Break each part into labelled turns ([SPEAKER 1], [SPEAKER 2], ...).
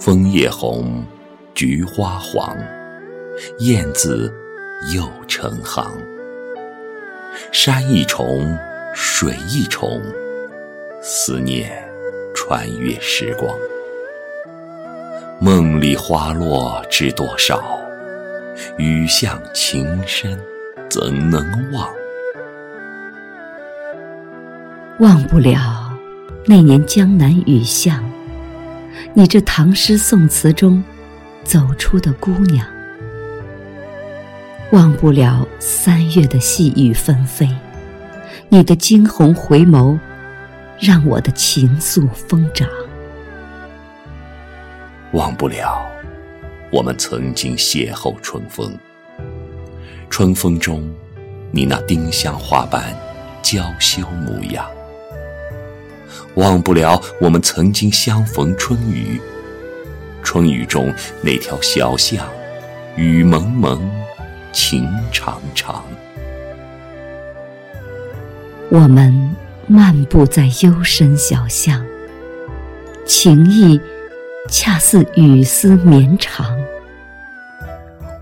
[SPEAKER 1] 枫叶红，菊花黄，燕子又成行。山一重，水一重，思念穿越时光。梦里花落知多少？雨巷情深怎能忘？
[SPEAKER 2] 忘不了那年江南雨巷。你这唐诗宋词中走出的姑娘，忘不了三月的细雨纷飞，你的惊鸿回眸，让我的情愫疯长。
[SPEAKER 1] 忘不了我们曾经邂逅春风，春风中你那丁香花瓣娇羞模样。忘不了我们曾经相逢春雨，春雨中那条小巷，雨蒙蒙，情长长。
[SPEAKER 2] 我们漫步在幽深小巷，情意恰似雨丝绵长。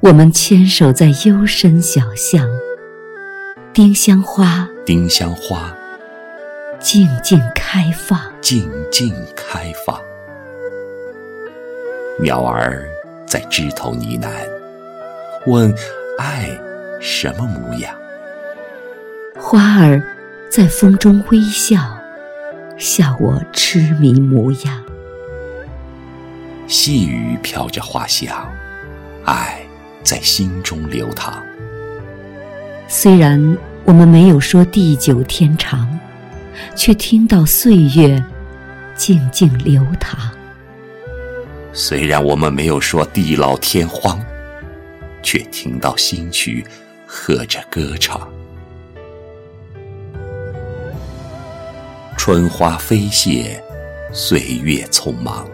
[SPEAKER 2] 我们牵手在幽深小巷，丁香花，
[SPEAKER 1] 丁香花。
[SPEAKER 2] 静静开放，
[SPEAKER 1] 静静开放。鸟儿在枝头呢喃，问爱什么模样？
[SPEAKER 2] 花儿在风中微笑，笑我痴迷模样。
[SPEAKER 1] 细雨飘着花香，爱在心中流淌。
[SPEAKER 2] 虽然我们没有说地久天长。却听到岁月静静流淌。
[SPEAKER 1] 虽然我们没有说地老天荒，却听到新曲和着歌唱。春花飞谢，岁月匆忙。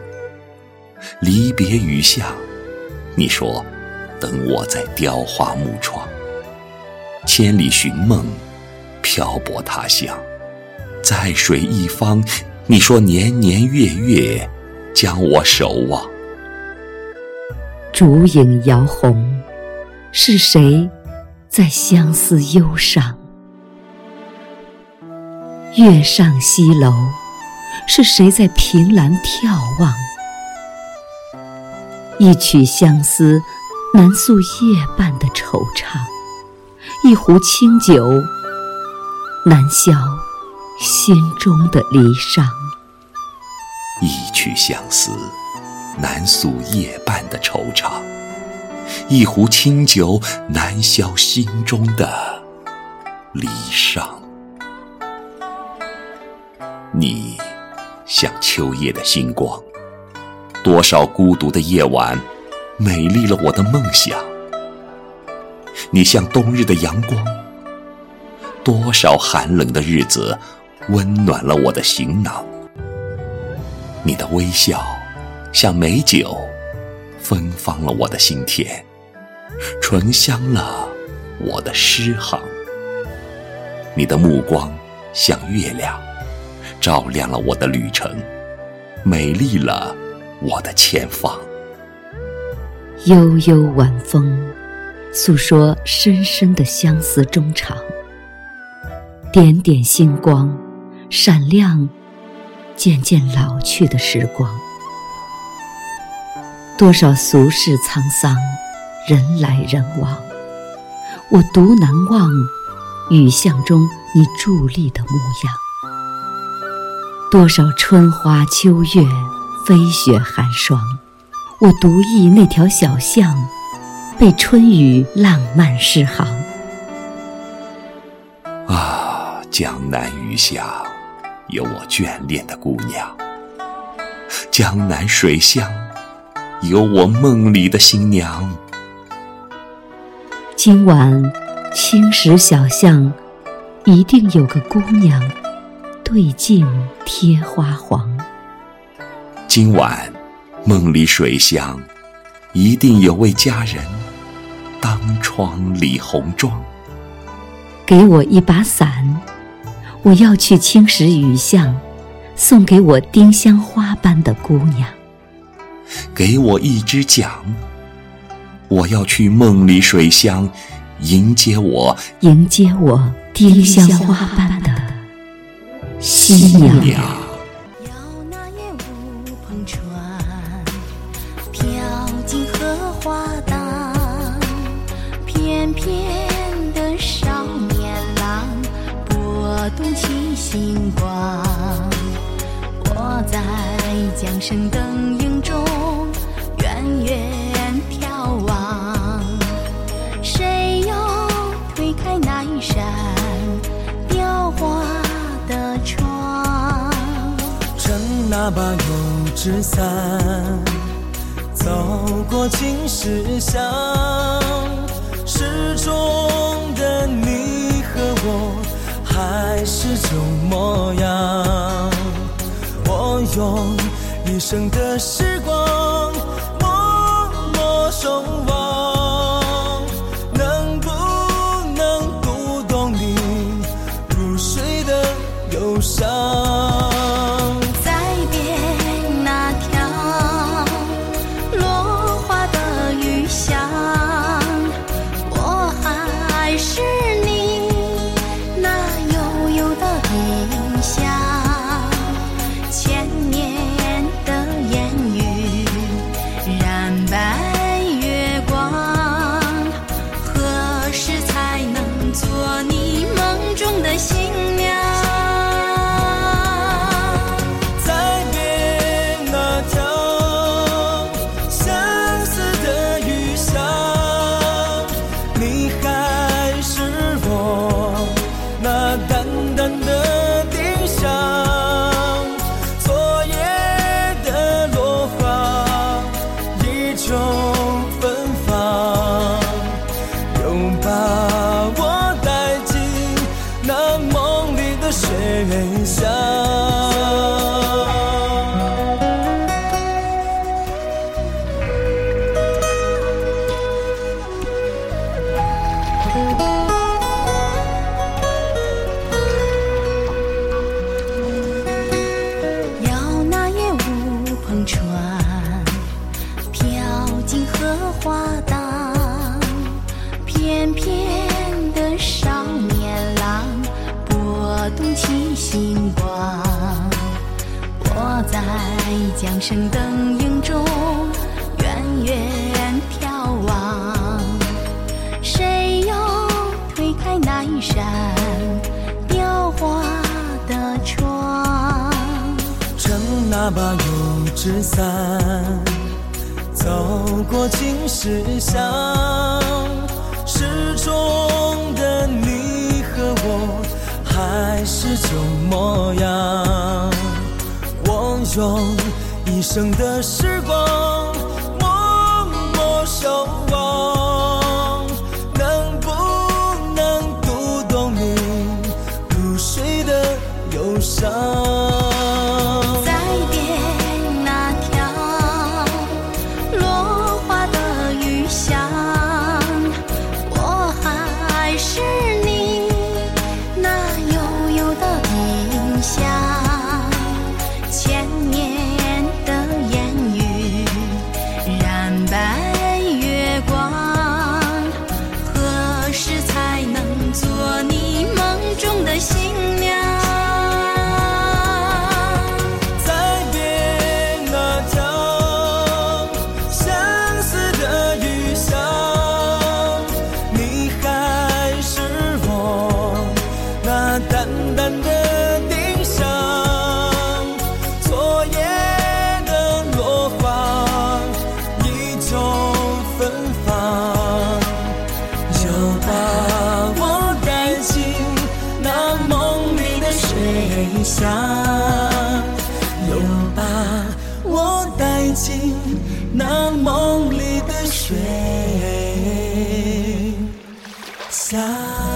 [SPEAKER 1] 离别雨下，你说等我在雕花木窗。千里寻梦，漂泊他乡。在水一方，你说年年月月将我守望。
[SPEAKER 2] 烛影摇红，是谁在相思忧伤？月上西楼，是谁在凭栏眺望？一曲相思，难诉夜半的惆怅；一壶清酒，难消。心中的离殇，
[SPEAKER 1] 一曲相思，难诉夜半的惆怅；一壶清酒，难消心中的离殇。你像秋夜的星光，多少孤独的夜晚，美丽了我的梦想；你像冬日的阳光，多少寒冷的日子。温暖了我的行囊，你的微笑像美酒，芬芳了我的心田，醇香了我的诗行。你的目光像月亮，照亮了我的旅程，美丽了我的前方。
[SPEAKER 2] 悠悠晚风，诉说深深的相思衷肠。点点星光。闪亮，渐渐老去的时光。多少俗世沧桑，人来人往，我独难忘雨巷中你伫立的模样。多少春花秋月，飞雪寒霜，我独忆那条小巷，被春雨浪漫诗行。
[SPEAKER 1] 啊，江南雨巷。有我眷恋的姑娘，江南水乡，有我梦里的新娘。
[SPEAKER 2] 今晚青石小巷，一定有个姑娘，对镜贴花黄。
[SPEAKER 1] 今晚梦里水乡，一定有位佳人，当窗理红妆。
[SPEAKER 2] 给我一把伞。我要去青石雨巷，送给我丁香花般的姑娘。
[SPEAKER 1] 给我一只桨，我要去梦里水乡迎接我
[SPEAKER 2] 迎接我丁香花般的新娘。
[SPEAKER 3] 动起星光。我在桨声灯影中远远眺望，谁又推开那一扇雕花的窗？
[SPEAKER 4] 撑那把油纸伞，走过青石巷，诗中的你和我还是旧模样。我用一生的时光
[SPEAKER 3] 星光。我在桨声灯影中远远眺望，谁又推开那一扇雕花的窗？
[SPEAKER 4] 撑那把油纸伞，走过青石巷，诗中的你和我还是旧模样。我用一生的时光默默守望，能不能读懂你入睡的忧伤？
[SPEAKER 3] 再别那条落花的雨巷，我还是
[SPEAKER 4] 想，又把我带进那梦里的水乡。